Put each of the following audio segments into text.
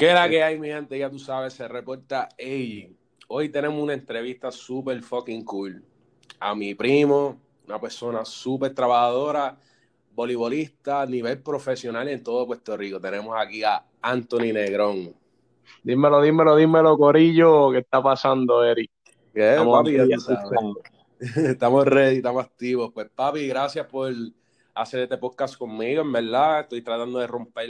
¿Qué la que hay, mi gente? Ya tú sabes, se reporta. Ey, hoy tenemos una entrevista súper fucking cool. A mi primo, una persona súper trabajadora, voleibolista a nivel profesional en todo Puerto Rico. Tenemos aquí a Anthony Negrón. Dímelo, dímelo, dímelo, Corillo. ¿Qué está pasando, Eric? ¿Qué, papi? estamos ready, estamos activos. Pues, papi, gracias por hacer este podcast conmigo, en verdad. Estoy tratando de romper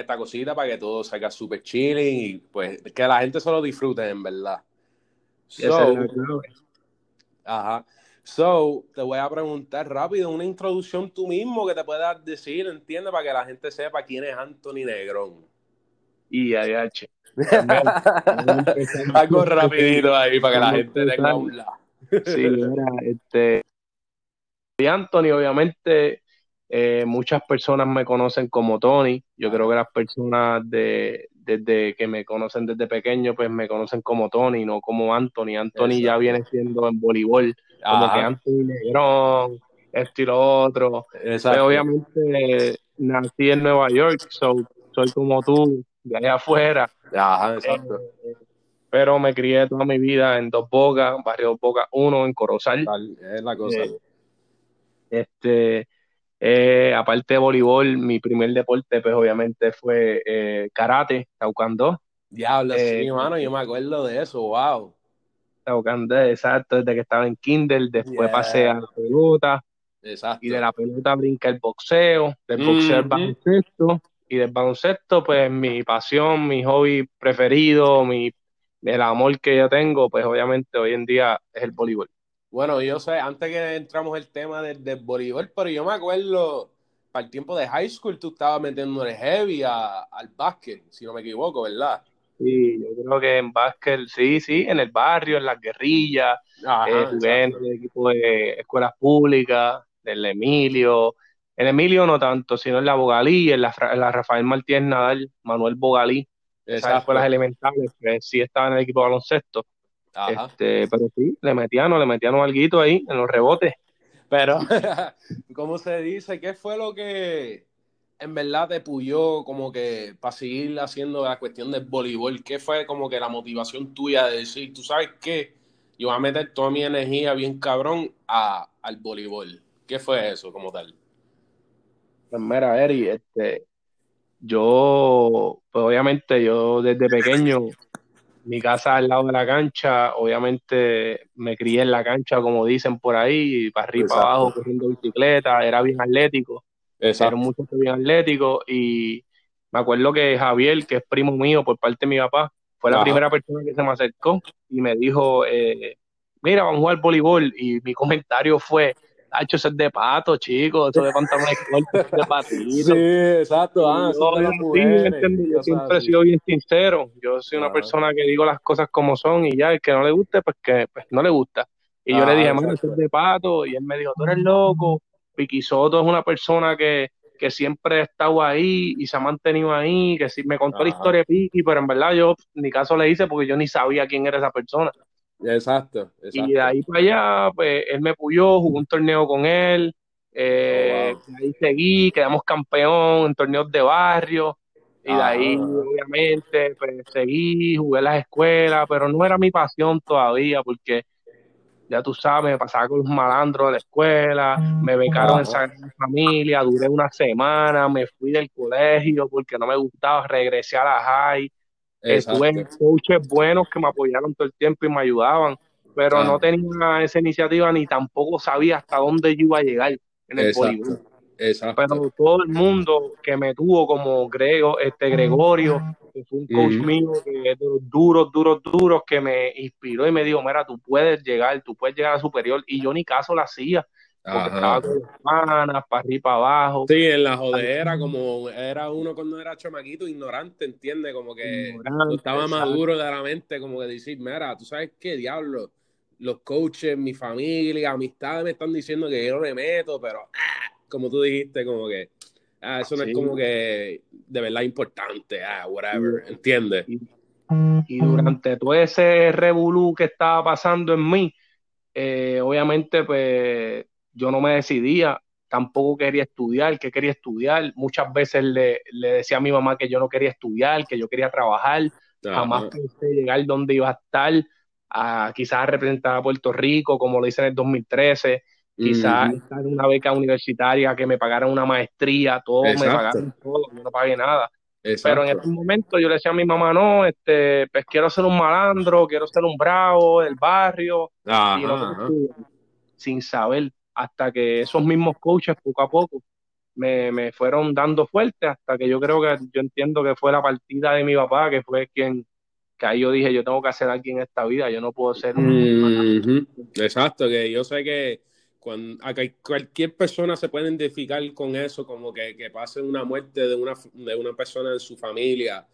esta cosita para que todo salga súper chilling y pues que la gente solo disfrute, en verdad. So, ajá. So, te voy a preguntar rápido una introducción tú mismo que te puedas decir, ¿entiendes? Para que la gente sepa quién es Anthony Negrón. Y AH. Algo rapidito ahí para que la gente tenga un lado. sí, mira, este. Y Anthony, obviamente, eh, muchas personas me conocen como Tony. Yo creo que las personas de, desde que me conocen desde pequeño, pues me conocen como Tony, no como Anthony. Anthony ya viene siendo en voleibol, como que Anthony Negrón, esto y lo otro. Pues, obviamente nací en Nueva York, soy como tú, de allá afuera. Ajá, exacto. Eh, pero me crié toda mi vida en Dos Bocas, barrio Dos Bocas 1, en Corozal. Es la cosa. Eh, este eh, aparte de voleibol, mi primer deporte, pues obviamente fue eh, karate, taekwondo. Diablo, sí, eh, mano, yo me acuerdo de eso, wow. Taekwondo, exacto, desde que estaba en Kindle, después pasé a la pelota. Exacto. Y de la pelota brinca el boxeo, del boxeo al baloncesto, y del baloncesto, pues mi pasión, mi hobby preferido, mi, el amor que yo tengo, pues obviamente hoy en día es el voleibol. Bueno, yo sé, antes que entramos el tema del, del voleibol, pero yo me acuerdo, para el tiempo de high school, tú estabas metiendo el heavy al básquet, si no me equivoco, ¿verdad? Sí, yo creo que en básquet, sí, sí, en el barrio, en las guerrillas, eh, jugué en el equipo de escuelas públicas, del Emilio. En Emilio no tanto, sino en la Bogalí, en la, Rafael Martínez Nadal, Manuel Bogalí, esas escuelas elementales, que sí estaba en el equipo de baloncesto. Este, pero sí, le metían, le metían un alguito ahí en los rebotes. Pero, ¿cómo se dice? ¿Qué fue lo que en verdad te puyó como que para seguir haciendo la cuestión del voleibol? ¿Qué fue como que la motivación tuya de decir, tú sabes qué? Yo voy a meter toda mi energía bien cabrón a, al voleibol. ¿Qué fue eso como tal? Pues mira, Eri, este, yo, pues obviamente yo desde pequeño mi casa al lado de la cancha, obviamente me crié en la cancha, como dicen por ahí, para arriba, para abajo, corriendo bicicleta, era bien atlético, Exacto. era mucho bien atlético y me acuerdo que Javier, que es primo mío por parte de mi papá, fue la primera persona que se me acercó y me dijo, eh, mira, vamos a jugar voleibol y mi comentario fue, hecho ser de pato, chicos, eso de pantalones cortos, de patito. Sí, exacto. Ah, yo, yo siempre he sido bien sincero. Yo soy una persona que digo las cosas como son y ya, el que no le guste, pues que pues, no le gusta. Y yo le dije, mano, eso es de pato. Y él me dijo, tú eres loco. Piquisoto es una persona que, que siempre ha estado ahí y se ha mantenido ahí, que sí me contó la historia de Piqui, pero en verdad yo ni caso le hice porque yo ni sabía quién era esa persona. Exacto, Y de ahí para allá, pues él me puyó, jugué un torneo con él, eh, oh, ahí seguí, quedamos campeón en torneos de barrio, y de ahí, ah. obviamente, pues seguí, jugué las escuelas, pero no era mi pasión todavía, porque ya tú sabes, me pasaba con los malandros de la escuela, me becaron en esa Familia, duré una semana, me fui del colegio porque no me gustaba, regresé a la high, Tuve coaches buenos que me apoyaron todo el tiempo y me ayudaban, pero no tenía esa iniciativa ni tampoco sabía hasta dónde yo iba a llegar en el voleibol. Pero todo el mundo que me tuvo como Grego, este Gregorio, que fue un coach mío que es de los duros, duros, duros, que me inspiró y me dijo, mira, tú puedes llegar, tú puedes llegar a superior. Y yo ni caso la hacía. Porque estaba con las manas, para arriba, para abajo. Sí, en la jodera, como era uno cuando era chamaquito, ignorante, ¿entiendes? Como que estaba maduro de la mente, como que decir, mira, tú sabes qué diablo, los coaches, mi familia, amistades me están diciendo que yo no me meto, pero ah, como tú dijiste, como que ah, eso no es como que de verdad importante, ah, whatever, ¿entiendes? Y, y durante todo ese revolú que estaba pasando en mí, eh, obviamente, pues yo no me decidía tampoco quería estudiar, que quería estudiar. Muchas veces le, decía a mi mamá que yo no quería estudiar, que yo quería trabajar. Jamás pensé llegar donde iba a estar, a, quizás a representar a Puerto Rico, como lo hice en el 2013. Quizás estar en una beca universitaria, que me pagaran una maestría, todo, me pagaron todo, yo no pagué nada. Pero en ese momento yo le decía a mi mamá, no, este, pues quiero ser un malandro, quiero ser un bravo del barrio, sin saber, hasta que esos mismos coaches poco a poco me, me, fueron dando fuerte, hasta que yo creo que yo entiendo que fue la partida de mi papá, que fue quien, que ahí yo dije, yo tengo que hacer aquí en esta vida, yo no puedo ser un... Exacto, que yo sé que cuando, cualquier persona se puede identificar con eso, como que, que pase una muerte de una, de una persona en su familia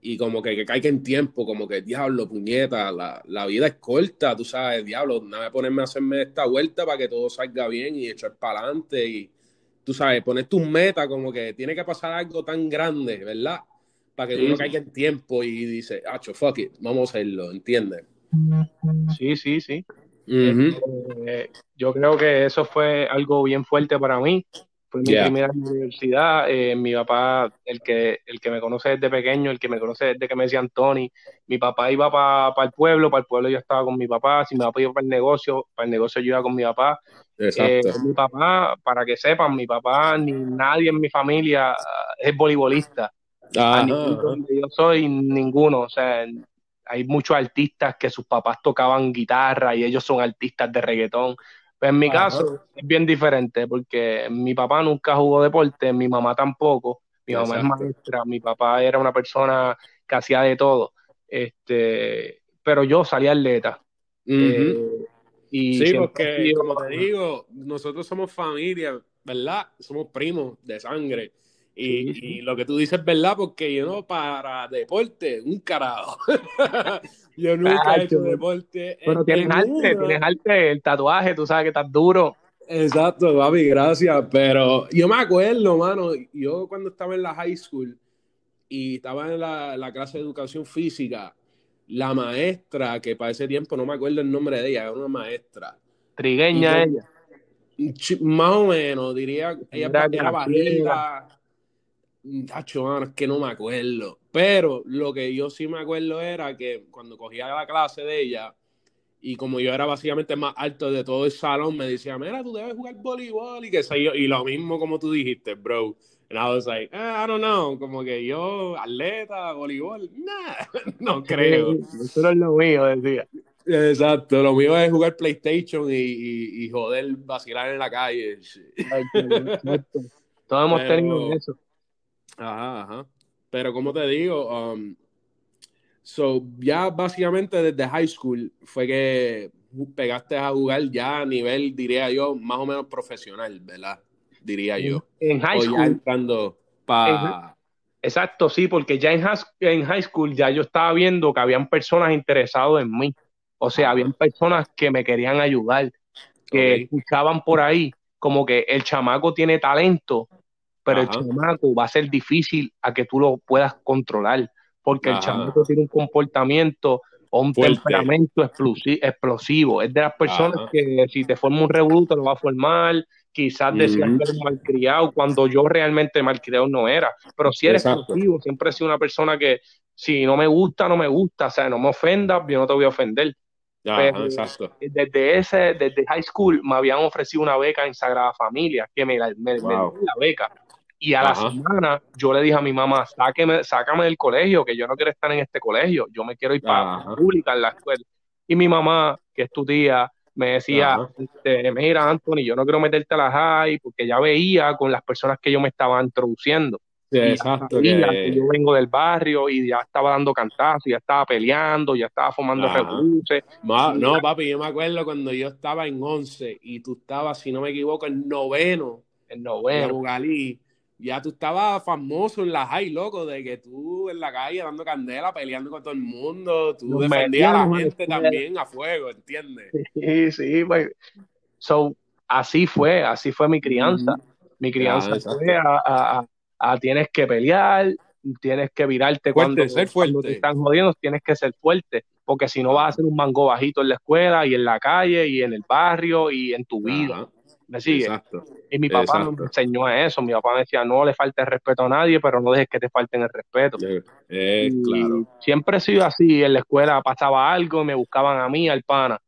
y como que, que caiga en tiempo, como que diablo, puñeta, la, la vida es corta, tú sabes, diablo, nada de ponerme a hacerme esta vuelta para que todo salga bien y echar para adelante y tú sabes, poner tu meta como que tiene que pasar algo tan grande, ¿verdad? Para que tú no caiga en tiempo y dice, acho, fuck it, vamos a hacerlo, ¿entiendes? Sí, sí, sí. Este, yo creo que eso fue algo bien fuerte para mí. Fue mi primera universidad. Eh, mi papá, el que, el que me conoce desde pequeño, el que me conoce desde que me decían Tony, mi papá iba para el pueblo, para el pueblo yo estaba con mi papá. Si mi papá iba para el negocio, para el negocio yo iba con mi papá. Eh, mi papá, para que sepan, mi papá ni nadie en mi familia ah, es voleibolista. yo soy ninguno. O sea, hay muchos artistas que sus papás tocaban guitarra y ellos son artistas de reggaetón. Pues en mi caso es bien diferente porque mi papá nunca jugó deporte, mi mamá tampoco. Mi mamá es maestra, mi papá era una persona que hacía de todo. Este, pero yo salí atleta. Eh, y sí, porque como te digo, nosotros somos familia, ¿verdad? Somos primos de sangre. Y, lo que tú dices es verdad, porque yo no para deporte, un carajo. yo nunca he hecho deporte. Pero tienes arte, tienes arte, el tatuaje, tú sabes que estás duro. Exacto, papi, gracias. Pero yo me acuerdo, mano, yo cuando estaba en la high school y estaba en la, clase de educación física, la maestra, que para ese tiempo no me acuerdo el nombre de ella, era una maestra. Trigueña ella. Más o menos, diría, ella era bajita Tacho, es que no me acuerdo. Pero lo que yo sí me acuerdo era que cuando cogía la clase de ella, y como yo era básicamente más alto de todo el salón, me decía, mira, tú debes jugar voleibol y que sé yo. Y lo mismo como tú dijiste, bro. And I was like, ah, I don't know, como que yo, atleta, voleibol, nah, no creo. Eso es lo mío, decía. Exacto, lo mío es jugar PlayStation y, y, joder, vacilar en la calle. Todos hemos tenido eso. Ajá, ajá. Pero como te digo, um, so, ya básicamente desde high school fue que pegaste a jugar ya a nivel, diría yo, más o menos profesional, ¿verdad? Diría yo. En high school. entrando para... Exacto, sí, porque ya en high, en high school ya yo estaba viendo que habían personas interesadas en mí. O sea, habían personas que me querían ayudar, que escuchaban por ahí como que el chamaco tiene talento, pero el chamaco va a ser difícil a que tú lo puedas controlar, porque el chamaco tiene un comportamiento o un temperamento explosivo. Es de las personas que si te forma un revoluto lo va a formar, quizás decías que eres malcriado, cuando yo realmente malcriado no era. Pero si eres explosivo, siempre he sido una persona que si no me gusta, no me gusta, o sea, no me ofendas, yo no te voy a ofender. Desde ese, desde high school me habían ofrecido una beca en Sagrada Familia, que me, me, me la beca. Y a la semana yo le dije a mi mamá, sáqueme, sácame del colegio, que yo no quiero estar en este colegio, yo me quiero ir para la pública en la escuela. Y mi mamá, que es tu tía, me decía, este, mira Anthony, yo no quiero meterte a la high porque ya veía con las personas que yo me estaba introduciendo. exacto. Que... yo vengo del barrio y ya estaba dando cantazos, ya estaba peleando, ya estaba formando revoluciones. No, papi, yo me acuerdo cuando yo estaba en 11 y tú estabas, si no me equivoco, en noveno. En noveno. En ya tú estabas famoso en la high, loco, de que tú en la calle dando candela, peleando con todo el mundo, tú defendías a la gente también a fuego, ¿entiendes? Sí, sí, pues. So, así fue, así fue mi crianza. Mi crianza fue a, a, tienes que pelear, tienes que virarte cuando, ser fuerte. te están jodiendo, tienes que ser fuerte, porque si no vas a ser un mango bajito en la escuela y en la calle y en el barrio y en tu vida. ¿Me sigue? Exacto. Y mi papá me enseñó a eso. Mi papá me decía, no le falte el respeto a nadie, pero no dejes que te falten el respeto. Eh, claro. Siempre he sido así. En la escuela pasaba algo, me buscaban a mí, al pana,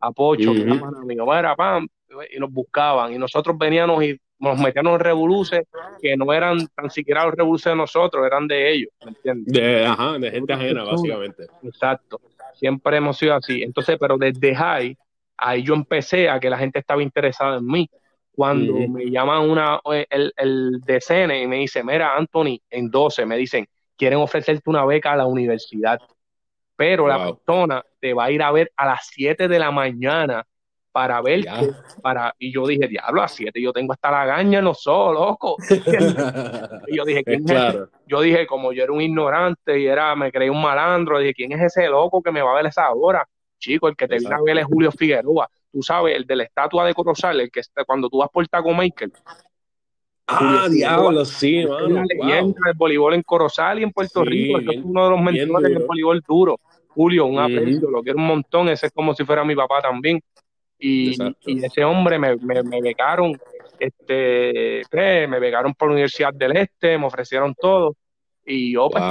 a Pocho, uh -huh. era pan, y nos buscaban. Y nosotros veníamos y nos metíamos en revoluces que no eran tan siquiera los revoluces de nosotros, eran de ellos, ¿me entiendes? De, ajá, de gente ajena, básicamente. Exacto. Siempre hemos sido así. Entonces, pero desde high ahí yo empecé a que la gente estaba interesada en mí. Cuando me llaman una, el, el DCN y me dice, mira, Anthony, en 12 me dicen, quieren ofrecerte una beca a la universidad, pero la persona te va a ir a ver a las 7 de la mañana para verte, para, y yo dije, diablo, a las 7 yo tengo hasta la gaña, no soy loco. y yo dije, ¿quién es Yo dije, como yo era un ignorante y era, me creí un malandro, dije, ¿quién es ese loco que me va a ver esa hora? Chico, el que te viene a ver es Julio Figueroa. Tú sabes, el de la estatua de Corozal, el que está, cuando tú vas por Taco Michael. Ah, diablo, sí, mano. Una leyenda del voleibol en Corozal y en Puerto Rico. es uno de los mentores del voleibol duro. Julio, un aprecio, lo quiero un montón. Ese es como si fuera mi papá también. Y, y ese hombre me, me, me becaron, este, me becaron por la Universidad del Este, me ofrecieron todo. Y yo pues,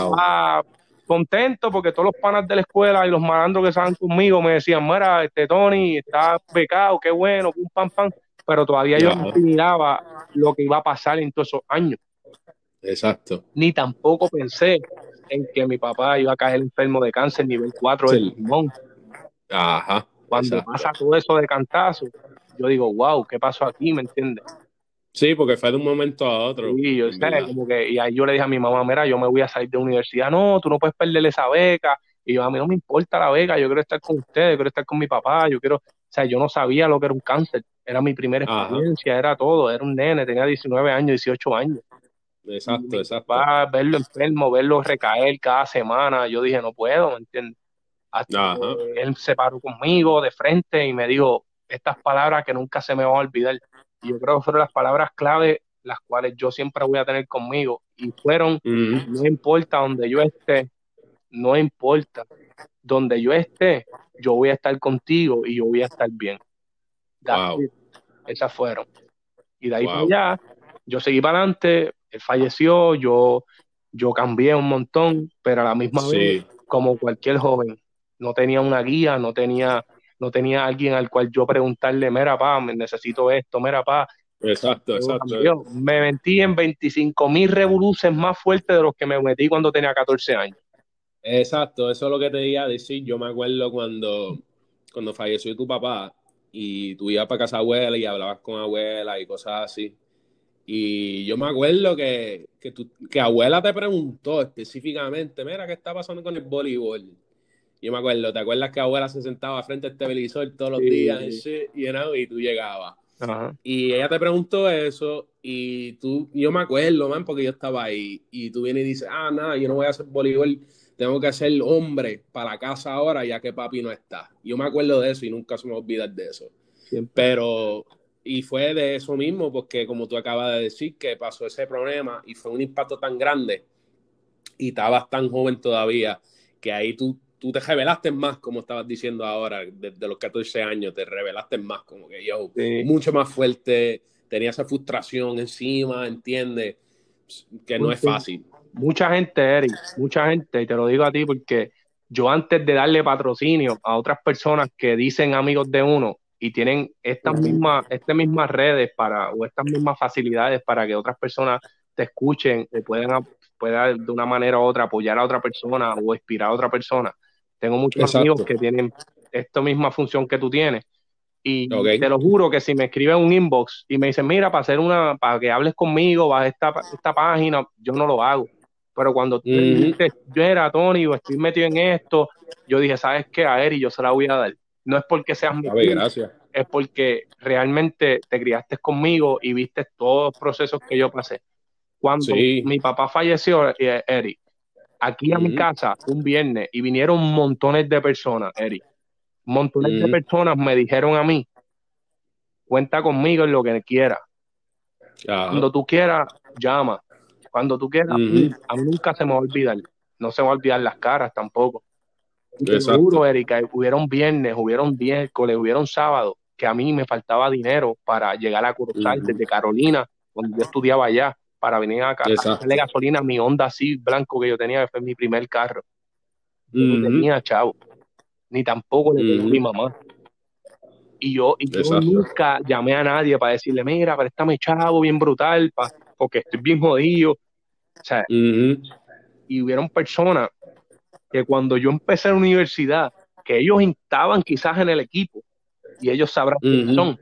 contento porque todos los panas de la escuela y los malandros que estaban conmigo me decían, mira, este Tony está becado, qué bueno, pum, pam, pam. Pero todavía yo no miraba lo que iba a pasar en todos esos años. Exacto. Ni tampoco pensé en que mi papá iba a caer enfermo de cáncer nivel 4 del pulmón. Ajá. Cuando pasa todo eso de cantazo, yo digo, wow, ¿qué pasó aquí? ¿Me entiendes? Sí, porque fue de un momento a otro. Sí, yo sé, como que, y ahí yo le dije a mi mamá, mira, yo me voy a salir de universidad, no, tú no puedes perderle esa beca, y yo, a mí no me importa la beca, yo quiero estar con ustedes, quiero estar con mi papá, yo quiero, o sea, yo no sabía lo que era un cáncer, era mi primera experiencia, era todo, era un nene, tenía 19 años, 18 años. Exacto, exacto. verlo enfermo, verlo recaer cada semana, yo dije, no puedo, ¿me entiendes? Hasta él se paró conmigo de frente y me dijo estas palabras que nunca se me van a olvidar yo creo que fueron las palabras clave las cuales yo siempre voy a tener conmigo. Y fueron, no importa donde yo esté, no importa donde yo esté, yo voy a estar contigo y yo voy a estar bien. Esas fueron. Y de ahí para allá, yo seguí para adelante, él falleció, yo, yo cambié un montón, pero a la misma vez, como cualquier joven, no tenía una guía, no tenía no tenía alguien al cual yo preguntarle, mira, pa, necesito esto, mira, pa. Exacto, exacto. me metí en 25 mil revoluciones más fuertes de los que me metí cuando tenía 14 años. Exacto, eso es lo que te iba a decir. Yo me acuerdo cuando, cuando falleció tu papá y tú ibas para casa abuela y hablabas con abuela y cosas así. Y yo me acuerdo que, que, que abuela te preguntó específicamente, mira, ¿qué está pasando con el voleibol? Yo me acuerdo, ¿te acuerdas que abuela se sentaba frente al televisor todos los días y tú llegabas? Y ella te preguntó eso y tú, yo me acuerdo, man, porque yo estaba ahí y tú vienes y dices, ah, nada, yo no voy a hacer voleibol, tengo que ser hombre para la casa ahora ya que papi no está. Yo me acuerdo de eso y nunca se me olvida de eso. Pero, y fue de eso mismo, porque como tú acabas de decir, que pasó ese problema y fue un impacto tan grande y estabas tan joven todavía, que ahí tú tú te revelaste más, como estabas diciendo ahora, desde los 14 años, te revelaste más, como que yo, mucho más fuerte, tenía esa frustración encima, entiendes, que no es fácil. Mucha gente, Eric, mucha gente, y te lo digo a ti porque yo antes de darle patrocinio a otras personas que dicen amigos de uno y tienen estas mismas, estas mismas redes para, o estas mismas facilidades para que otras personas te escuchen o puedan, puedan de una manera u otra apoyar a otra persona o inspirar a otra persona tengo muchos amigos que tienen esta misma función que tú tienes. Y te lo juro que si me escriben un inbox y me dicen, mira, para hacer una, para que hables conmigo, vas a esta, esta página, yo no lo hago. Pero cuando tú dices, yo era Tony, o estoy metido en esto, yo dije, ¿sabes qué? A Eri, yo se la voy a dar. No es porque seas mi gracias. es porque realmente te criaste conmigo y viste todos los procesos que yo pasé. Cuando mi papá falleció, eh, Eri, aquí a mi casa un viernes y vinieron montones de personas, Eric. Montones de personas me dijeron a mí, cuenta conmigo en lo que quiera. Cuando tú quieras, llama. Cuando tú quieras, a mí nunca se me va a olvidar. No se me va a olvidar las caras tampoco. Seguro, Erika, hubieron viernes, hubieron miércoles, hubieron sábado que a mí me faltaba dinero para llegar a Corozal desde Carolina, donde yo estudiaba allá, para venir a darle gasolina a mi Honda así blanco que yo tenía, que fue mi primer carro. no tenía chavo, ni tampoco le tenía mi mamá. Y yo, y yo nunca llamé a nadie para decirle, mira, préstame chavo bien brutal, porque estoy bien jodido. O sea, y hubieron personas que cuando yo empecé la universidad, que ellos estaban quizás en el equipo, y ellos sabrán quiénes son,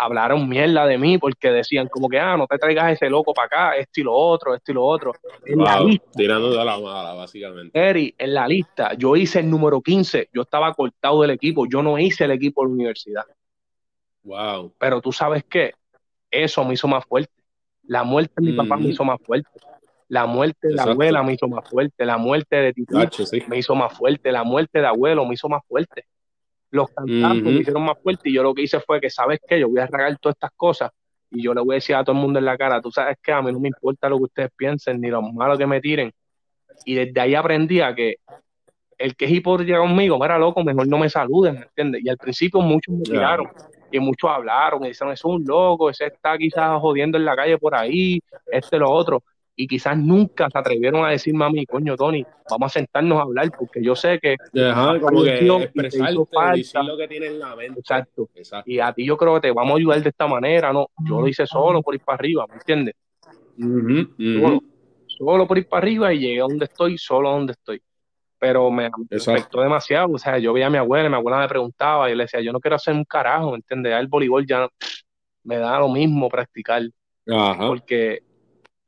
hablaron mierda de mí porque decían como que, ah, no te traigas ese loco para acá, esto y lo otro, esto y lo otro. En la lista, tirando de la mala, básicamente. Eri, en la lista, yo hice el número 15, yo estaba cortado del equipo, yo no hice el equipo de la universidad. Wow. Pero tú sabes qué, eso me hizo más fuerte. La muerte de mi papá me hizo más fuerte. La muerte de la abuela me hizo más fuerte. La muerte de Tito me hizo más fuerte. La muerte de abuelo me hizo más fuerte los cantantes me hicieron más fuerte y yo lo que hice fue que, ¿sabes qué? Yo voy a regar todas estas cosas y yo le voy a decir a todo el mundo en la cara, tú sabes que a mí no me importa lo que ustedes piensen ni lo malo que me tiren. Y desde ahí aprendí a que el que es hipócrita conmigo, era loco, mejor no me saluden, ¿me entiendes? Y al principio muchos me tiraron y muchos hablaron y dijeron, es un loco, ese está quizás jodiendo en la calle por ahí, este lo otro y quizás nunca se atrevieron a decirme a mí, coño, Tony, vamos a sentarnos a hablar, porque yo sé que. Ajá, como que expresarte, lo que tienes en la mente. Exacto. Y a ti yo creo que te vamos a ayudar de esta manera, ¿no? Yo lo hice solo por ir para arriba, ¿me entiendes? Solo, por ir para arriba y llegué a donde estoy, solo a donde estoy. Pero me, afectó demasiado, o sea, yo veía a mi abuela, y mi abuela me preguntaba, y yo le decía, yo no quiero hacer un carajo, ¿me entiendes? El voleibol ya me da lo mismo practicar. Ajá. Porque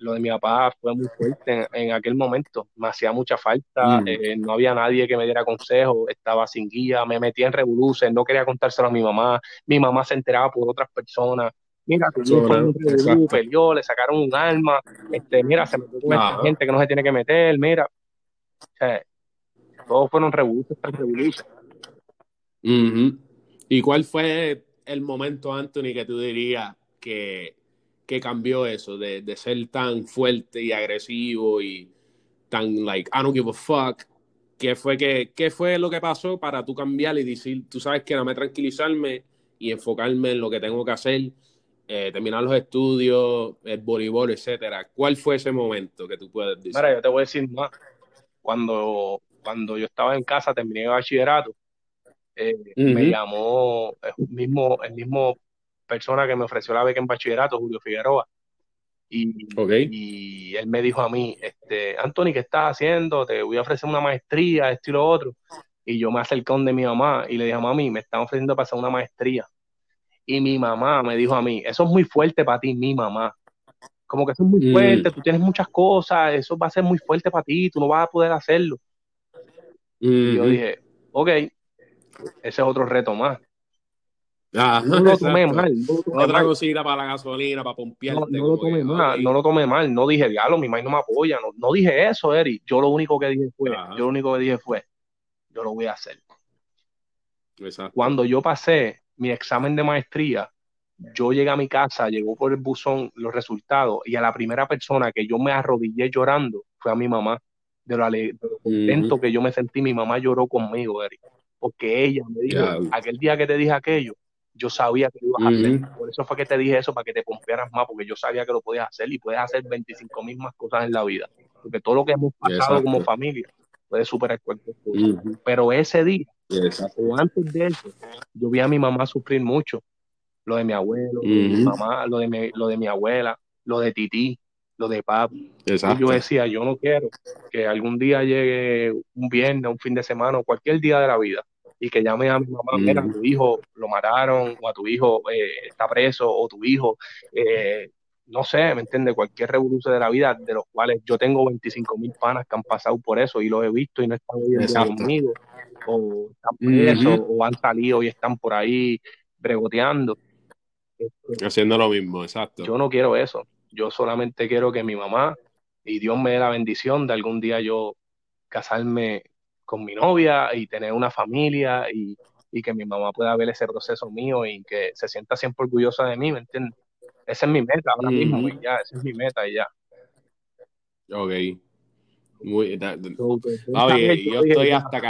lo de mi papá fue muy fuerte en, aquel momento. Me hacía mucha falta, mm. eh, no había nadie que me diera consejo, estaba sin guía, me metía en revoluciones, no quería contárselo a mi mamá, mi mamá se enteraba por otras personas. Mira, tu fue un peleó, le sacaron un arma, este, mira, se metió con esta gente que no se tiene que meter, mira. O sea, todos fueron revoluciones ¿Y cuál fue el momento, Anthony, que tú dirías que que cambió eso, de, de, ser tan fuerte y agresivo y tan, like, I don't give a fuck. ¿Qué fue, que, qué fue lo que pasó para tú cambiar y decir, tú sabes que dame tranquilizarme y enfocarme en lo que tengo que hacer, eh, terminar los estudios, el voleibol, etcétera? ¿Cuál fue ese momento que tú puedes decir? Mira, yo te voy a decir más. Cuando, cuando yo estaba en casa, terminé el bachillerato, eh, me llamó el mismo, el mismo persona que me ofreció la beca en bachillerato, Julio Figueroa. Y, y él me dijo a mí, este, Anthony, ¿qué estás haciendo? Te voy a ofrecer una maestría, esto y lo otro. Y yo me acerqué de mi mamá y le dije, mami, me están ofreciendo pasar una maestría. Y mi mamá me dijo a mí, eso es muy fuerte para ti, mi mamá. Como que eso es muy mm. fuerte, tú tienes muchas cosas, eso va a ser muy fuerte para ti, tú no vas a poder hacerlo. Y yo dije, ok, ese es otro reto más. No lo tomé mal. Otra cosita para la gasolina, para pompearte. No, lo tomé mal, no lo tomé mal. No dije, diablo, mi madre no me apoya. No, dije eso, Eri. Yo lo único que dije fue, yo lo único que dije fue, yo lo voy a hacer. Cuando yo pasé mi examen de maestría, yo llegué a mi casa, llegó por el buzón los resultados y a la primera persona que yo me arrodillé llorando fue a mi mamá. De lo, contento que yo me sentí, mi mamá lloró conmigo, Eri. Porque ella me dijo, aquel día que te dije aquello, yo sabía que lo ibas a hacer. Por eso fue que te dije eso, para que te pompearas más, porque yo sabía que lo podías hacer y puedes hacer 25 mil más cosas en la vida. Porque todo lo que hemos pasado como familia puede superar cualquier cosa. Pero ese día, o antes de eso, yo vi a mi mamá sufrir mucho. Lo de mi abuelo, lo de mi mamá, lo de mi, lo de mi abuela, lo de Titi, lo de papi. Y yo decía, yo no quiero que algún día llegue un viernes, un fin de semana o cualquier día de la vida y que llame a mi mamá, mira, tu hijo lo mataron, o a tu hijo eh, está preso, o tu hijo, eh, no sé, ¿me entiendes? Cualquier revolución de la vida, de los cuales yo tengo 25 mil panas que han pasado por eso y los he visto y no están viviendo conmigo, o están presos, o han salido y están por ahí bregoteando. Este, Haciendo lo mismo, exacto. Yo no quiero eso. Yo solamente quiero que mi mamá y Dios me dé la bendición de algún día yo casarme con mi novia y tener una familia y, que mi mamá pueda ver ese proceso mío y que se sienta siempre orgullosa de mí, ¿me entiendes? Esa es mi meta ahora mismo y ya, esa es mi meta y ya. Ok. Muy, yo estoy hasta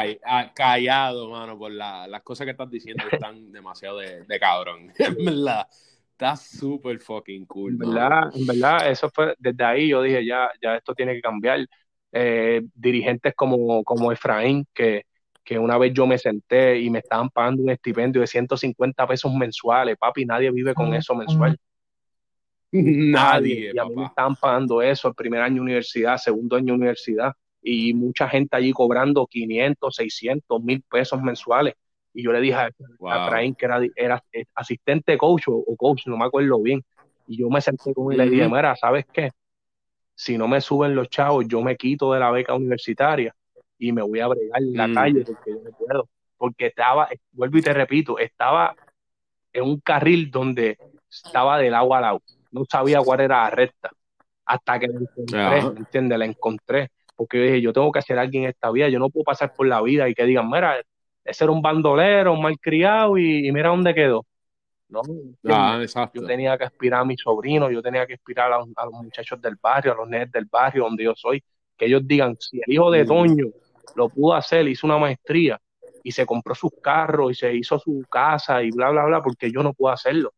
callado, mano, por las cosas que estás diciendo están demasiado de, de cabrón. En verdad, está súper fucking cool. En verdad, en verdad, eso fue, desde ahí yo dije, ya, ya esto tiene que cambiar. Eh, dirigentes como, como Efraín, que, que una vez yo me senté y me estaban pagando un estipendio de 150 pesos mensuales, papi, nadie vive con eso mensual. Nadie. Y a mí me estaban pagando eso el primer año de universidad, segundo año de universidad, y mucha gente allí cobrando 500, 600, mil pesos mensuales. Y yo le dije a, Efraín, que era, era, asistente coach o, coach, no me acuerdo bien. Y yo me senté con él y le dije, mira, ¿sabes qué? Si no me suben los chavos, yo me quito de la beca universitaria y me voy a bregar en la mm. calle porque yo no puedo. Porque estaba, vuelvo y te repito, estaba en un carril donde estaba del agua al agua. No sabía cuál era la recta. Hasta que la encontré, ¿entiendes? La encontré. Porque yo dije, yo tengo que hacer alguien en esta vida. Yo no puedo pasar por la vida y que digan, mira, ese era un bandolero, un malcriado y, y mira dónde quedó. No, ah, yo tenía que aspirar a mis sobrinos, yo tenía que aspirar a, los muchachos del barrio, a los nenes del barrio donde yo soy, que ellos digan, si el hijo de mm. Toño lo pudo hacer, hizo una maestría y se compró sus carros y se hizo su casa y bla, bla, bla, porque yo no puedo hacerlo.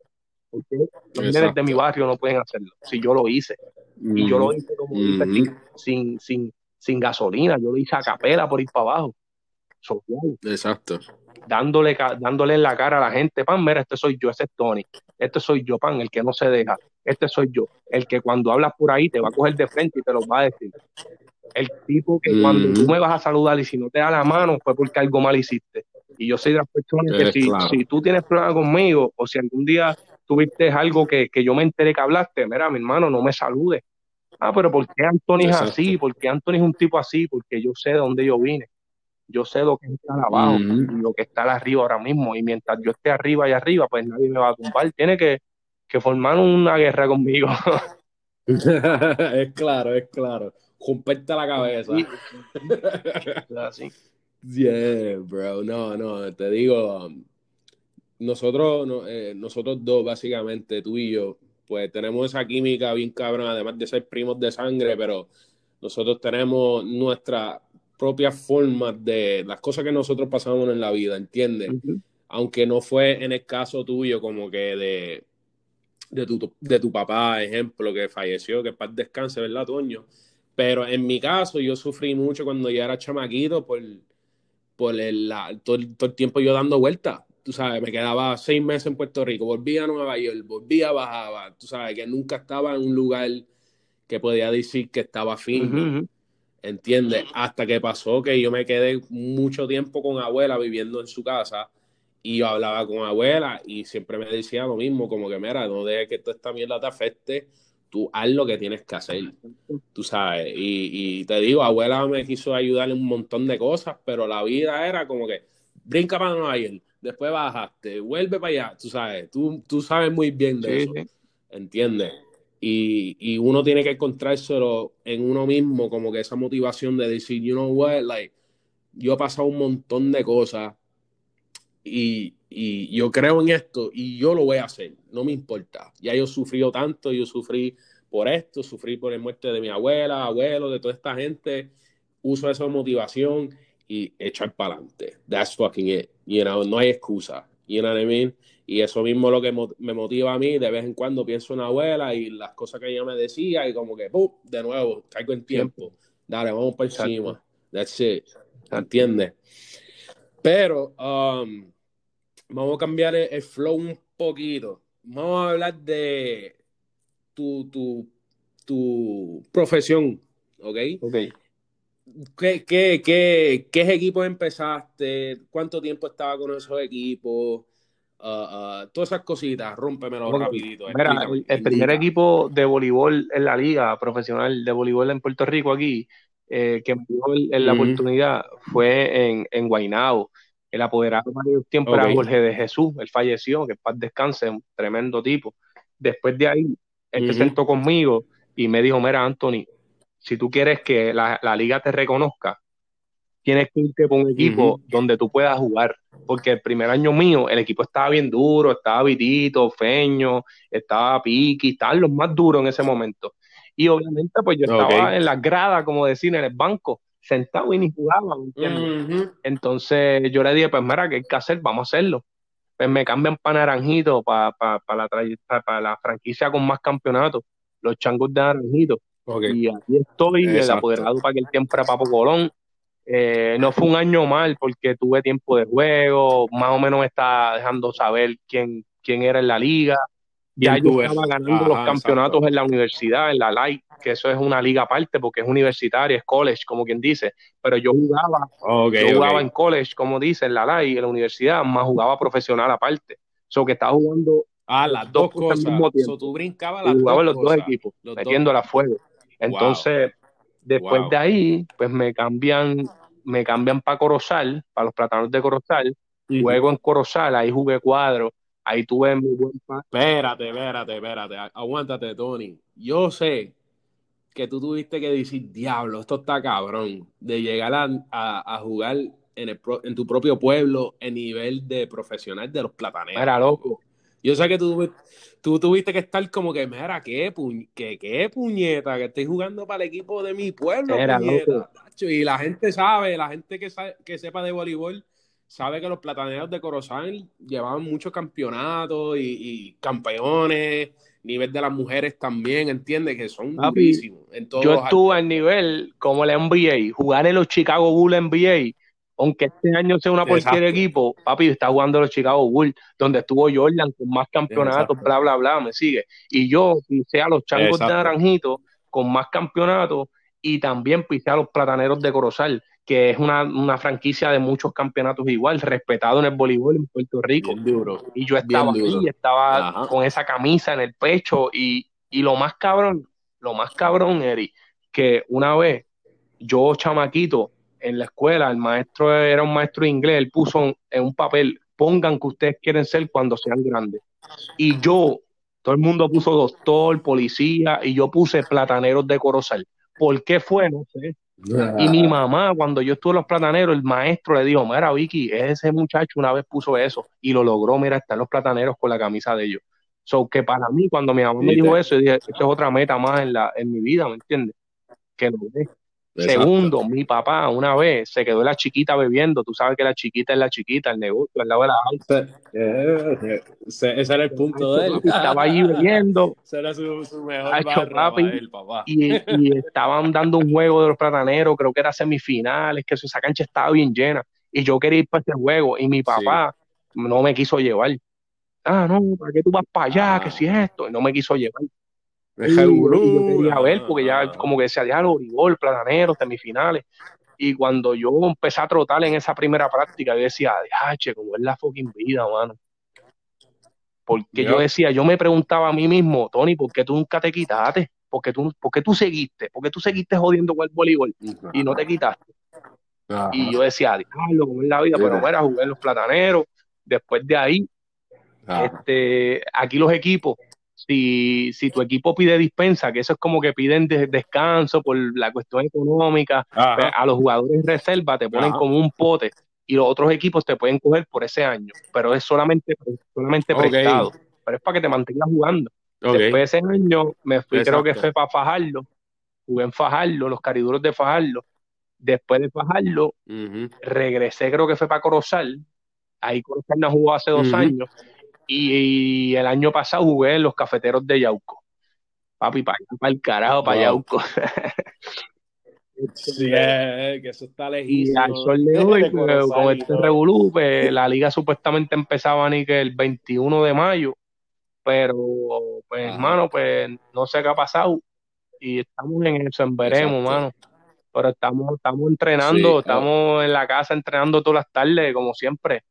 Porque los nenes de mi barrio no pueden hacerlo, si yo lo hice. Y yo lo hice como sin, sin, sin, gasolina, yo lo hice a capela por ir para abajo. Exacto. Dándole, dándole en la cara a la gente, pan, mira, este soy yo, ese es Tony, este soy yo, pan, el que no se deja, este soy yo, el que cuando hablas por ahí te va a coger de frente y te lo va a decir el tipo que cuando tú me vas a saludar y si no te da la mano fue porque algo mal hiciste. Y yo soy de las personas que si, si, tú tienes problemas conmigo o si algún día tuviste algo que, que, yo me enteré que hablaste, mira, mi hermano, no me saludes. Ah, pero ¿por qué Anthony es así? ¿Por qué Anthony es un tipo así? Porque yo sé de dónde yo vine. Yo sé lo que está abajo y lo que está arriba ahora mismo. Y mientras yo esté arriba y arriba, pues nadie me va a tumbar. Tiene que, que formar una guerra conmigo. es claro, es claro romperte la cabeza. Así. Yeah, bro. No, no, te digo, nosotros, eh, nosotros dos, básicamente, tú y yo, pues tenemos esa química bien cabrón, además de ser primos de sangre, pero nosotros tenemos nuestra propia forma de las cosas que nosotros pasamos en la vida, ¿entiendes? Aunque no fue en el caso tuyo como que de, de, tu, de tu papá, ejemplo, que falleció, que paz descanse, ¿verdad, Toño? Pero en mi caso, yo sufrí mucho cuando yo era chamaquito por, por el, todo, el tiempo yo dando vueltas. Tú sabes, me quedaba seis meses en Puerto Rico, volvía a Nueva York, volvía, bajaba. Tú sabes, que nunca estaba en un lugar que podía decir que estaba firme. ¿Entiendes? Hasta que pasó que yo me quedé mucho tiempo con abuela viviendo en su casa y yo hablaba con abuela y siempre me decía lo mismo, como que mira, no dejes que toda esta mierda te afecte tú haz lo que tienes que hacer, tú sabes. Y, te digo, abuela me quiso ayudar en un montón de cosas, pero la vida era como que brinca para Nueva York, después bajaste, vuelve para allá, tú sabes, tú, tú sabes muy bien de eso, ¿entiendes? Y, y, uno tiene que encontrárselo en uno mismo, como que esa motivación de decir, you know what, like, yo he pasado un montón de cosas y, y yo creo en esto y yo lo voy a hacer, no me importa. Ya yo sufrí tanto, yo sufrí por esto, sufrí por la muerte de mi abuela, abuelo, de toda esta gente. Uso esa motivación y echar para adelante. That's fucking it. You know, no hay excusa. You know what I mean? Y eso mismo lo que me motiva a mí. De vez en cuando pienso en abuela y las cosas que ella me decía y como que, ¡pum! De nuevo, caigo en tiempo. Dale, vamos por encima. That's it. ¿Entiendes? Pero, um, vamos a cambiar el, flow un poquito. Vamos a hablar de tu, tu, tu profesión, ¿ok? Ok. ¿Qué, qué, qué, qué equipos empezaste? ¿Cuánto tiempo estaba con esos equipos? Uh, uh, todas esas cositas, rómpemelo rapidito. Mira, el, primer equipo de voleibol en la liga profesional de voleibol en Puerto Rico aquí, eh, que me dio en la oportunidad, fue en, en Guaynabo. El apoderado varios tiempos era Jorge de Jesús, él falleció, que paz descanse, un tremendo tipo. Después de ahí, él se sentó conmigo y me dijo, mira, Anthony, si tú quieres que la, liga te reconozca, tienes que irte con un equipo donde tú puedas jugar. Porque el primer año mío, el equipo estaba bien duro, estaba Vitito, Feño, estaba Piqui, estaban los más duros en ese momento. Y obviamente, pues yo estaba en las gradas, como decir, en el banco, sentado y ni jugaba. Entonces yo le dije, pues mira, ¿qué hay que hacer? Vamos a hacerlo. Pues me cambian para Naranjito, para, para, la, para la franquicia con más campeonatos, los changos de Naranjito. Y aquí estoy, el apoderado para que el tiempo era Papo Colón. Eh, no fue un año mal porque tuve tiempo de juego, más o menos me está dejando saber quién, quién era en la liga. Ya yo estaba ganando los campeonatos en la universidad, en la Light, que eso es una liga aparte porque es universitaria, es college, como quien dice. Pero yo jugaba, yo jugaba en college, como dice, en la Light, en la universidad, más jugaba profesional aparte. So que estaba jugando ah, las dos, cosas. Al mismo tiempo. tú brincabas las jugaba los dos equipos, metiéndola a fuego. Entonces, después de ahí, pues me cambian, me cambian para Corozal, para los platanos de Corozal. Juego en Corozal, ahí jugué cuadro ahí tuve muy buen Espérate, espérate, espérate. Aguántate, Tony. Yo sé que tú tuviste que decir, diablo, esto está cabrón, de llegar a, jugar en, el, en, tu propio pueblo en nivel de profesional de los plataneros. Era loco. Yo sé que tú, tú tuviste que estar como que, mira, qué, qué, puñeta, que estoy jugando para el equipo de mi pueblo, Era Loco. Y la gente sabe, la gente que, que sepa de voleibol, sabe que los plataneros de Corozal llevaban muchos campeonatos y, campeones, nivel de las mujeres también, entiende que son durísimos. yo estuve al nivel como el NBA, jugar en los Chicago Bulls NBA, aunque este año sea una porquería de equipo, papi, está jugando los Chicago Bulls, donde estuvo Jordan con más campeonatos, bla, bla, bla, me sigue. Y yo pisé a los Changos de Naranjito con más campeonatos y también pisé a los Plataneros de Corozal que es una, franquicia de muchos campeonatos igual, respetado en el voleibol en Puerto Rico. Y yo estaba ahí, estaba con esa camisa en el pecho y, lo más cabrón, lo más cabrón, Eri, que una vez yo, chamaquito, en la escuela, el maestro era un maestro de inglés, él puso en un papel, pongan que ustedes quieren ser cuando sean grandes. Y yo, todo el mundo puso doctor, policía, y yo puse plataneros de Corozal. ¿Por qué fue? No sé. Y mi mamá, cuando yo estuve en los plataneros, el maestro le dijo, mira, Vicky, ese muchacho una vez puso eso y lo logró, mira, está en los plataneros con la camisa de ellos. So que para mí, cuando mi mamá me dijo eso, yo dije, esto es otra meta más en, la, en mi vida, ¿me entiendes? Que lo Segundo, mi papá una vez se quedó la chiquita bebiendo. Tú sabes que la chiquita es la chiquita, el negocio, al lado de la alta. Eh, ese, era el punto de él. Estaba allí bebiendo. Ese era su, su mejor barra papá. Y, y, estaban dando un juego de los plataneros, creo que era semifinales, que esa cancha estaba bien llena. Y yo quería ir para ese juego. Y mi papá no me quiso llevar. Ah, no, ¿para qué tú vas para allá? ¿Qué si es esto? Y no me quiso llevar. Deja el yo quería ver, porque ya como que decía, ya voleibol, plataneros, semifinales. Y cuando yo empecé a trotar en esa primera práctica, yo decía, che, como es la fucking vida, mano. Porque yo decía, yo me preguntaba a mí mismo, Tony, ¿por qué tú nunca te quitaste? ¿Por qué tú, por qué tú seguiste? ¿Por qué tú seguiste jodiendo con el voleibol y no te quitaste? Y yo decía, diablo, como es la vida, pero bueno, jugué en los plataneros. Después de ahí, este, aquí los equipos si, si tu equipo pide dispensa, que eso es como que piden descanso por la cuestión económica, pues, a los jugadores reserva te ponen como un pote y los otros equipos te pueden coger por ese año, pero es solamente, solamente prestado, pero es para que te mantengas jugando. Después de ese año me fui, creo que fue para Fajarlo, jugué en Fajarlo, los cariduros de Fajarlo. Después de Fajarlo, regresé, creo que fue para Corozal. Ahí Corozal no jugó hace dos años y, el año pasado jugué en los cafeteros de Yauco. Papi, para, para el carajo, para Yauco. Sí, que eso está lejísimo. Y al sol de hoy, pues, con, este revolú, pues, la liga supuestamente empezaba ni que el 21 de mayo, pero, pues, hermano, pues, no sé qué ha pasado. Y estamos en eso, en veremos, hermano. Pero estamos, estamos entrenando, estamos en la casa entrenando todas las tardes, como siempre.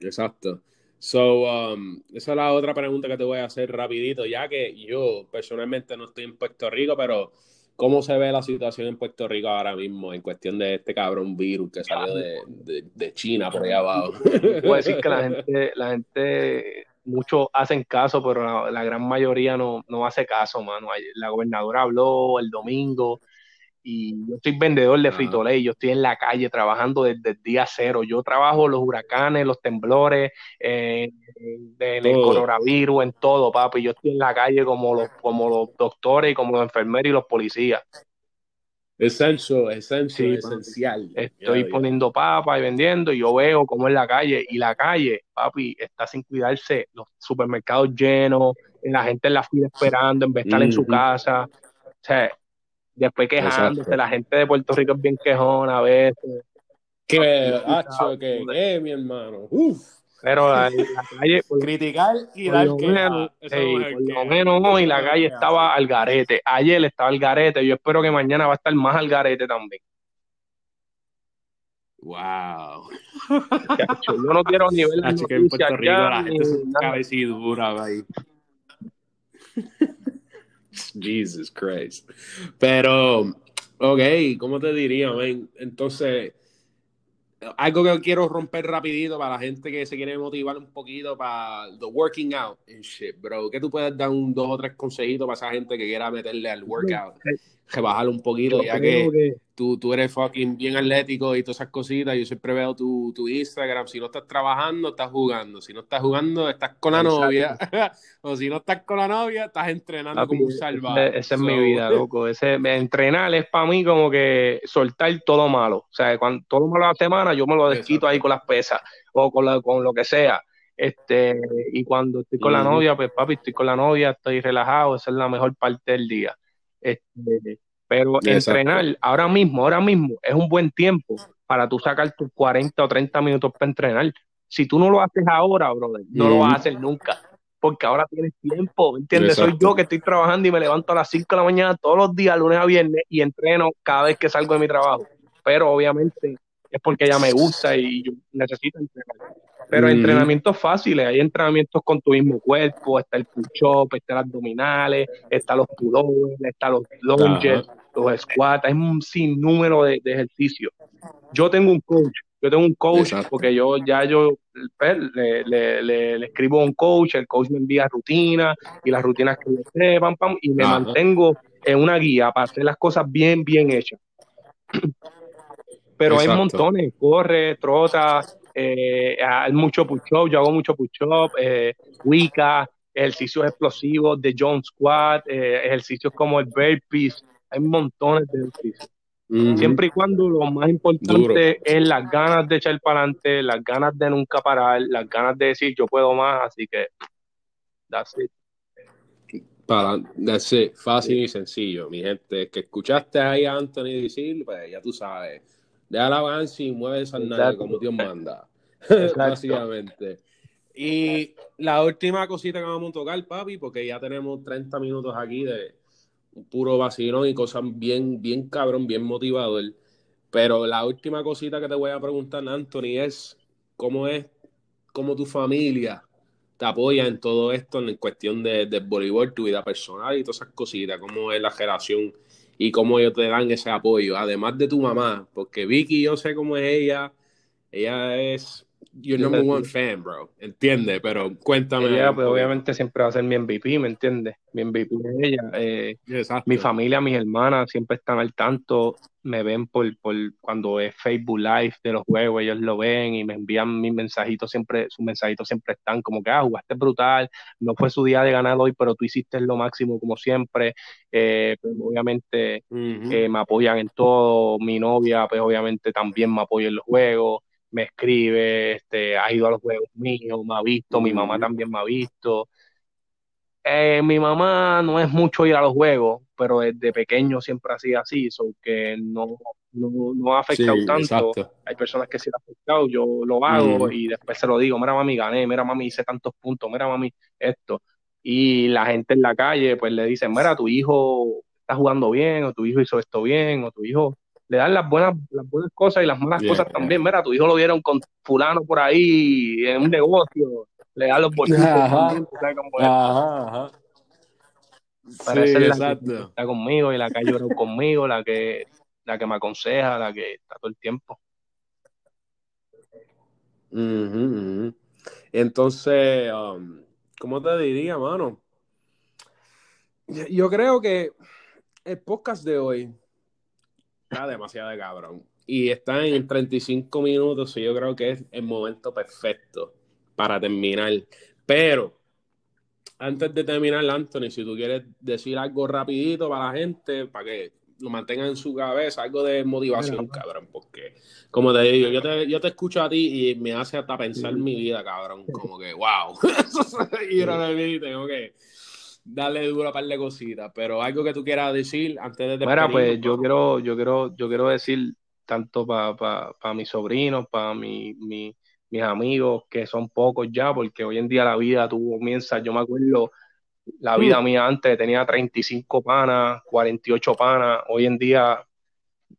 Exacto. So, um, esa es la otra pregunta que te voy a hacer rapidito, ya que yo personalmente no estoy en Puerto Rico, pero ¿cómo se ve la situación en Puerto Rico ahora mismo en cuestión de este cabrón virus que salió de, China por allá abajo? Puedo decir que la gente, la gente, muchos hacen caso, pero la, gran mayoría no, no hace caso, mano. La gobernadora habló el domingo y yo soy vendedor de frito yo estoy en la calle trabajando desde el día cero. Yo trabajo los huracanes, los temblores, eh, en el coronavirus, en todo, papi. Yo estoy en la calle como los, como los doctores como los enfermeros y los policías. Esencial, esencial, esencial. Estoy poniendo papa y vendiendo y yo veo cómo es la calle y la calle, papi, está sin cuidarse, los supermercados llenos, la gente en la fila esperando en vez de estar en su casa. O sea, después quejándose, la gente de Puerto Rico es bien quejona a veces. Que, hacho, que, eh, mi hermano. Uf. Pero la, calle. Criticar y dar que. Menos, por lo menos hoy la calle estaba al garete. Ayer estaba al garete. Yo espero que mañana va a estar más al garete también. Wow. yo no quiero nivel de que en Puerto Rico la gente se dura ahí. Jesus Christ. Pero, ok, ¿cómo te diría, man? Entonces, algo que quiero romper rapidito para la gente que se quiere motivar un poquito para the working out and bro. ¿Qué tú puedes dar un dos o tres consejitos para esa gente que quiera meterle al workout? Rebajarlo un poquito, ya que, Tú, tú, eres fucking bien atlético y todas esas cositas. Yo siempre veo tu, tu, Instagram. Si no estás trabajando, estás jugando. Si no estás jugando, estás con la novia. o si no estás con la novia, estás entrenando como un salvaje. Esa es mi vida, loco. Ese, entrenar es para mí como que soltar todo malo. O sea, cuando todo malo la semana, yo me lo desquito ahí con las pesas o con, con lo que sea. Este, y cuando estoy con la novia, pues papi, estoy con la novia, estoy relajado, esa es la mejor parte del día. Este, pero entrenar ahora mismo, ahora mismo es un buen tiempo para tú sacar tus 40 o 30 minutos para entrenar. Si tú no lo haces ahora, brother, no lo vas a hacer nunca. Porque ahora tienes tiempo, ¿entiendes? Soy yo que estoy trabajando y me levanto a las 5 de la mañana todos los días, lunes a viernes, y entreno cada vez que salgo de mi trabajo. Pero obviamente es porque ya me gusta y yo necesito entrenar. Pero entrenamientos fáciles, hay entrenamientos con tu mismo cuerpo, está el push-up, está los abdominales, está los pullovers, está los lunges, los squats, hay un sinnúmero de, de ejercicios. Yo tengo un coach, yo tengo un coach porque yo ya yo pues, le, le, le, escribo a un coach, el coach me envía rutinas y las rutinas que yo sé, pam, pam, y me mantengo en una guía para hacer las cosas bien, bien hechas. Pero hay montones, corre, trota, eh, hay mucho push-up, yo hago mucho push-up, eh, Wicca, ejercicios explosivos de John Squat, eh, ejercicios como el burpees, hay montones de ejercicios. Siempre y cuando lo más importante es las ganas de echar para adelante, las ganas de nunca parar, las ganas de decir yo puedo más, así que that's it. Para, that's it. Fácil y sencillo, mi gente. Que escuchaste ahí a Anthony decir, pues ya tú sabes Deja la avance y mueve esa nave como Dios manda. Básicamente. Y la última cosita que vamos a tocar, papi, porque ya tenemos 30 minutos aquí de puro vacilón y cosas bien, bien cabrón, bien motivador. Pero la última cosita que te voy a preguntar, Anthony, es cómo es, cómo tu familia te apoya en todo esto, en cuestión de, de voleibol, tu vida personal y todas esas cositas, cómo es la generación y cómo ellos te dan ese apoyo, además de tu mamá, porque Vicky, yo sé cómo es ella, ella es your number one fan, bro, entiende, pero cuéntame. Ella, pues obviamente siempre va a ser mi MVP, ¿me entiendes? Mi MVP es ella. Eh, mi familia, mis hermanas siempre están al tanto, me ven por, por cuando es Facebook Live de los juegos, ellos lo ven y me envían mis mensajitos siempre, sus mensajitos siempre están como que, ah, jugaste brutal, no fue su día de ganar hoy, pero tú hiciste lo máximo como siempre, eh, pues, obviamente eh, me apoyan en todo, mi novia, pues obviamente también me apoya en los juegos, me escribe, este, ha ido a los juegos míos, me ha visto, mi mamá también me ha visto. Eh, mi mamá no es mucho ir a los juegos, pero desde pequeño siempre ha sido así, so que no, no, ha afectado tanto. Hay personas que sí han afectado, yo lo hago y después se lo digo, mira mami, gané, mira mami, hice tantos puntos, mira mami, esto. Y la gente en la calle pues le dice, mira, tu hijo está jugando bien, o tu hijo hizo esto bien, o tu hijo le dan las buenas, las buenas cosas y las malas cosas también. Mira, tu hijo lo vieron con fulano por ahí en un negocio, le dan los bolsitos ajá, ajá, Parece la que está conmigo y la que llora conmigo, la que, la que me aconseja, la que está todo el tiempo. Entonces, um, ¿cómo te diría, mano? Yo creo que el podcast de hoy está demasiado de cabrón. Y está en 35 minutos y yo creo que es el momento perfecto para terminar. Pero antes de terminar, Anthony, si tú quieres decir algo rapidito para la gente, para que lo mantengan en su cabeza, algo de motivación, cabrón, porque, como te digo, yo te, yo te escucho a ti y me hace hasta pensar mi vida, cabrón, como que, wow, y ahora tengo que darle duro a par de cositas, pero algo que tú quieras decir antes de Mira, pues yo quiero, yo quiero, yo quiero decir tanto para pa, mis sobrinos, para mi, mi, mis amigos, que son pocos ya, porque hoy en día la vida tú comienzas, yo me acuerdo, la vida mm. mía antes tenía 35 panas, 48 panas, hoy en día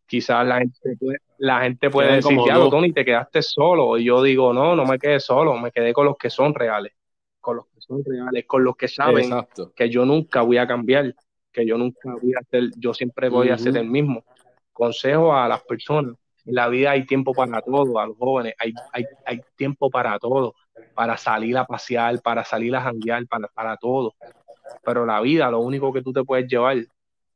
quizás la gente puede, la gente puede decir, Tony, te quedaste solo, y yo digo, no, no me quedé solo, me quedé con los que son reales, con los que son reales, con los que saben que yo nunca voy a cambiar, que yo nunca voy a ser, yo siempre voy a ser el mismo. Consejo a las personas, en la vida hay tiempo para todo, a los jóvenes, hay, hay, hay tiempo para todo, para salir a pasear, para salir a janguear, para, para todo. Pero la vida, lo único que tú te puedes llevar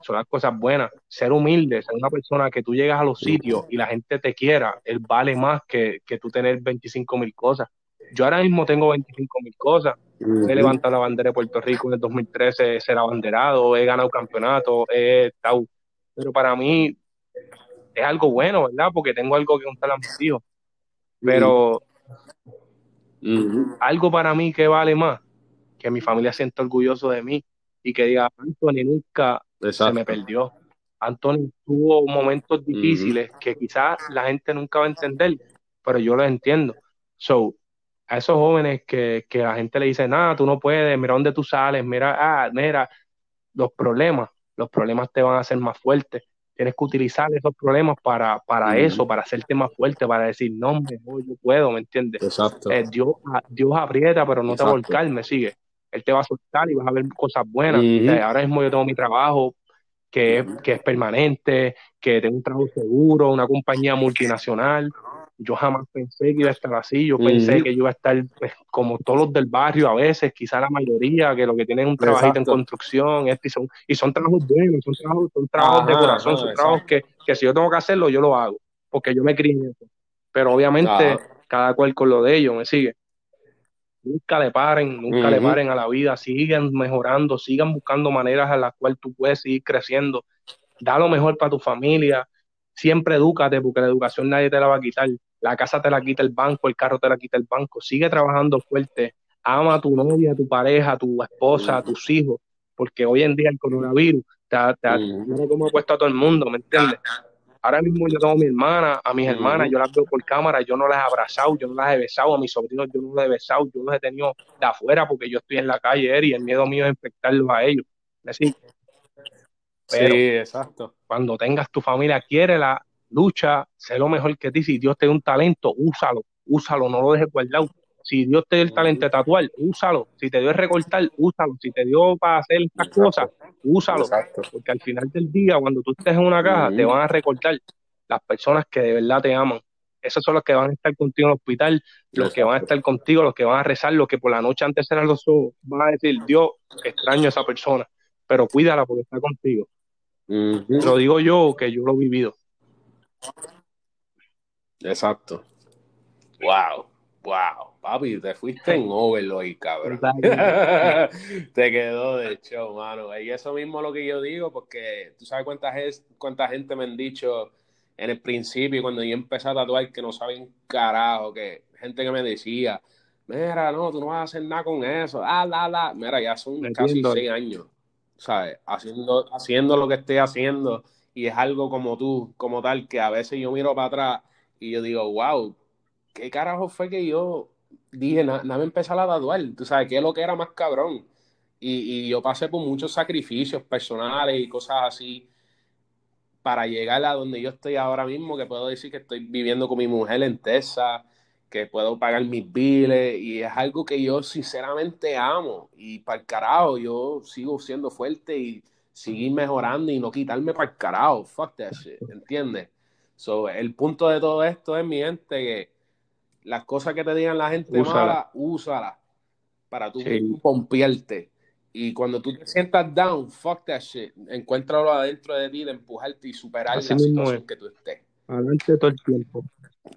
son las cosas buenas. Ser humilde, ser una persona que tú llegas a los sitios y la gente te quiera, él vale más que, que tú tener 25 mil cosas. Yo ahora mismo tengo 25 mil cosas. He levantado la bandera de Puerto Rico en el 2013, ser abanderado, he ganado campeonato, he estado. Pero para mí, es algo bueno, ¿verdad? Porque tengo algo que contar a mis hijos. Pero algo para mí que vale más, que mi familia sienta orgulloso de mí y que diga, Anthony nunca se me perdió. Anthony tuvo momentos difíciles que quizás la gente nunca va a entender, pero yo los entiendo. So, a esos jóvenes que, que la gente le dice, nada, tú no puedes, mira dónde tú sales, mira, ah, mira, los problemas, los problemas te van a hacer más fuertes tienes que utilizar esos problemas para, para eso, para hacerte más fuerte, para decir, no, mejor yo puedo, ¿me entiendes? Exacto. Eh, Dios, Dios aprieta, pero no te va a volcar, me sigue. Él te va a soltar y vas a ver cosas buenas. ahora mismo yo tengo mi trabajo que es, que es permanente, que tengo un trabajo seguro, una compañía multinacional, yo jamás pensé que iba a estar así, yo pensé que yo iba a estar pues, como todos los del barrio a veces, quizá la mayoría, que lo que tienen un trabajito en construcción, este, y, son, y son trabajos buenos, son trabajos, son trabajos de corazón, son trabajos que, que, si yo tengo que hacerlo, yo lo hago, porque yo me crié en eso. Pero obviamente, cada cual con lo de ellos, ¿me sigue? Nunca le paren, nunca le paren a la vida, sigan mejorando, sigan buscando maneras a las cuales tú puedes seguir creciendo. Da lo mejor para tu familia, siempre edúcate, porque la educación nadie te la va a quitar la casa te la quita el banco, el carro te la quita el banco, sigue trabajando fuerte, ama a tu novia, a tu pareja, a tu esposa, a tus hijos, porque hoy en día el coronavirus te, te, como ha puesto a todo el mundo, ¿me entiendes? Ahora mismo yo tengo a mi hermana, a mis hermanas, yo las veo por cámara, yo no las he abrazado, yo no las he besado, a mis sobrinos yo no las he besado, yo los he tenido de afuera porque yo estoy en la calle y el miedo mío es infectarlos a ellos. sí, exacto. Cuando tengas tu familia, quiere la lucha, sé lo mejor que ti. Si Dios te da un talento, úsalo, úsalo, no lo dejes guardado. Si Dios te dio el talento de tatuar, úsalo. Si te dio el recortar, úsalo. Si te dio para hacer estas cosas, úsalo. Porque al final del día, cuando tú estés en una caja, te van a recortar las personas que de verdad te aman. Esos son los que van a estar contigo en el hospital, los que van a estar contigo, los que van a rezar, los que por la noche antes eran los ojos, van a decir, Dios, extraño a esa persona, pero cuídala porque está contigo. Lo digo yo que yo lo he vivido. Exacto. Wow, wow. Papi, te fuiste en overload, cabrón. te quedó de show, mano. Y eso mismo es lo que yo digo, porque tú sabes cuánta, cuánta gente me han dicho en el principio, cuando yo empecé a tatuar, que no saben carajo, que gente que me decía, mira, no, tú no vas a hacer nada con eso, ah, la, la. Mira, ya son casi seis años, ¿sabes? Haciendo, haciendo lo que estoy haciendo y es algo como tú, como tal, que a veces yo miro para atrás y yo digo, wow, ¿qué carajo fue que yo dije, nada me empezó a tatuar? Tú sabes, ¿qué es lo que era más cabrón? Y, y, yo pasé por muchos sacrificios personales y cosas así para llegar a donde yo estoy ahora mismo, que puedo decir que estoy viviendo con mi mujer en Texas, que puedo pagar mis biles y es algo que yo sinceramente amo y para el carajo yo sigo siendo fuerte y seguir mejorando y no quitarme para el carajo. Fuck that shit, ¿entiendes? So, el punto de todo esto es, mi gente, que las cosas que te digan la gente úsala, úsala para tú sí. Y cuando tú te sientas down, fuck that shit. Encuéntralo adentro de ti de empujarte y superar Así la situación es. que tú estés. Adelante todo el tiempo.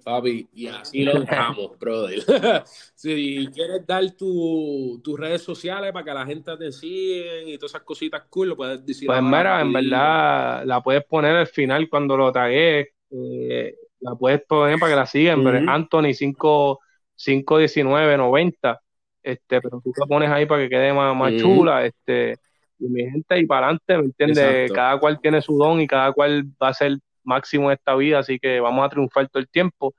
Papi, y así lo dejamos, brother. si quieres dar tu- tus redes sociales para que la gente te siga y todas esas cositas cool, lo puedes decir. Pues mira, en verdad la puedes poner al final cuando lo tagues. eh, la puedes poner para que la sigan, pero. Anthony 5, 51990. Este, pero tú la pones ahí para que quede más, más chula. Este, y mi gente, y para adelante, ¿me entiendes? Cada cual tiene su don y cada cual va a ser máximo en esta vida, así que vamos a triunfar todo el tiempo.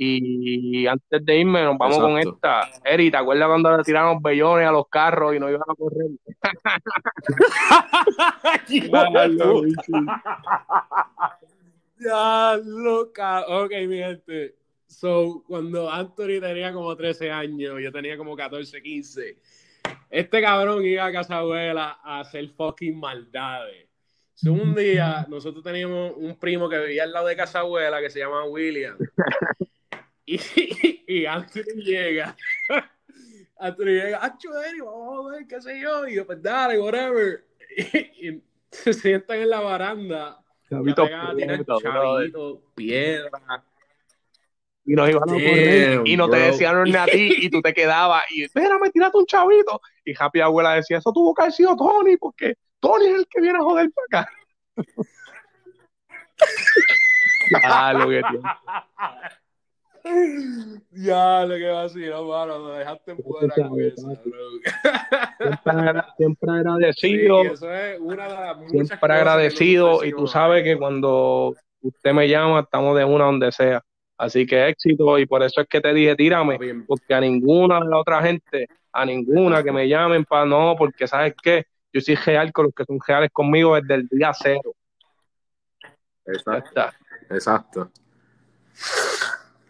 Y antes de irme, nos vamos con esta. Eri, ¿te acuerdas cuando le tiramos bellones a los carros y nos iban a correr? No. Ya, loca. Ok, mi gente. So, cuando Anthony tenía como 13 años, yo tenía como 14, 15. Este cabrón iba a casa abuela a hacer fucking maldades. So, un día, nosotros teníamos un primo que vivía al lado de casa abuela que se llama William. Y, y Anthony llega. Anthony llega, ah, Eri, vamos a ver, qué sé yo. Y yo, pues dale, whatever. Y, y se sientan en la baranda. Chavito, piedra. y nos iban a correr y no te decían ni a ti y tú te quedabas y espérame, tírate un chavito y Happy Abuela decía, eso tuvo que haber sido Tony porque Tony es el que viene a joder para acá. ah, lo que tiene. Ya, lo que va a decir, no, mano, lo dejaste fuera con eso. Siempre, siempre Sí, agradecido, eso es una de las muchas siempre agradecido y tú sabes que cuando usted me llama estamos de una donde sea. Así que éxito y por eso es que te dije tírame, porque a ninguna de la otra gente, a ninguna que me llamen para no, porque sabes qué, yo soy real con los que son reales conmigo desde el día cero. Exacto. Exacto.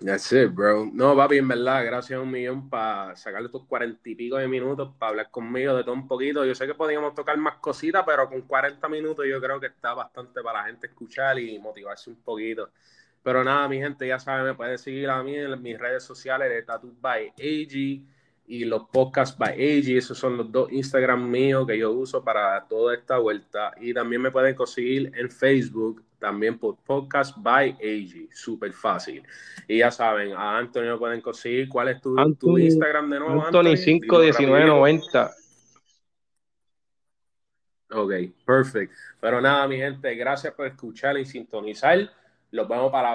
That's it, bro. No, papi, en verdad, gracias a un millón para sacarle estos cuarenta y pico de minutos para hablar conmigo de todo un poquito. Yo sé que podíamos tocar más cositas, pero con 40 minutos yo creo que está bastante para la gente escuchar y motivarse un poquito. Pero nada, mi gente, ya saben, me pueden seguir a mí en mis redes sociales de Tattoo by AG y los podcasts by AG. Esos son los dos Instagram míos que yo uso para toda esta vuelta. Y también me pueden conseguir en Facebook, también por Podcast by AG. Súper fácil. Y ya saben, a Antonio lo pueden conseguir. ¿Cuál es tu, tu Anthony, Instagram de nuevo, Anthony Dilo rapidito. 51990. Ok, perfecto. Pero nada, mi gente, gracias por escuchar y sintonizar. Los vemos para la.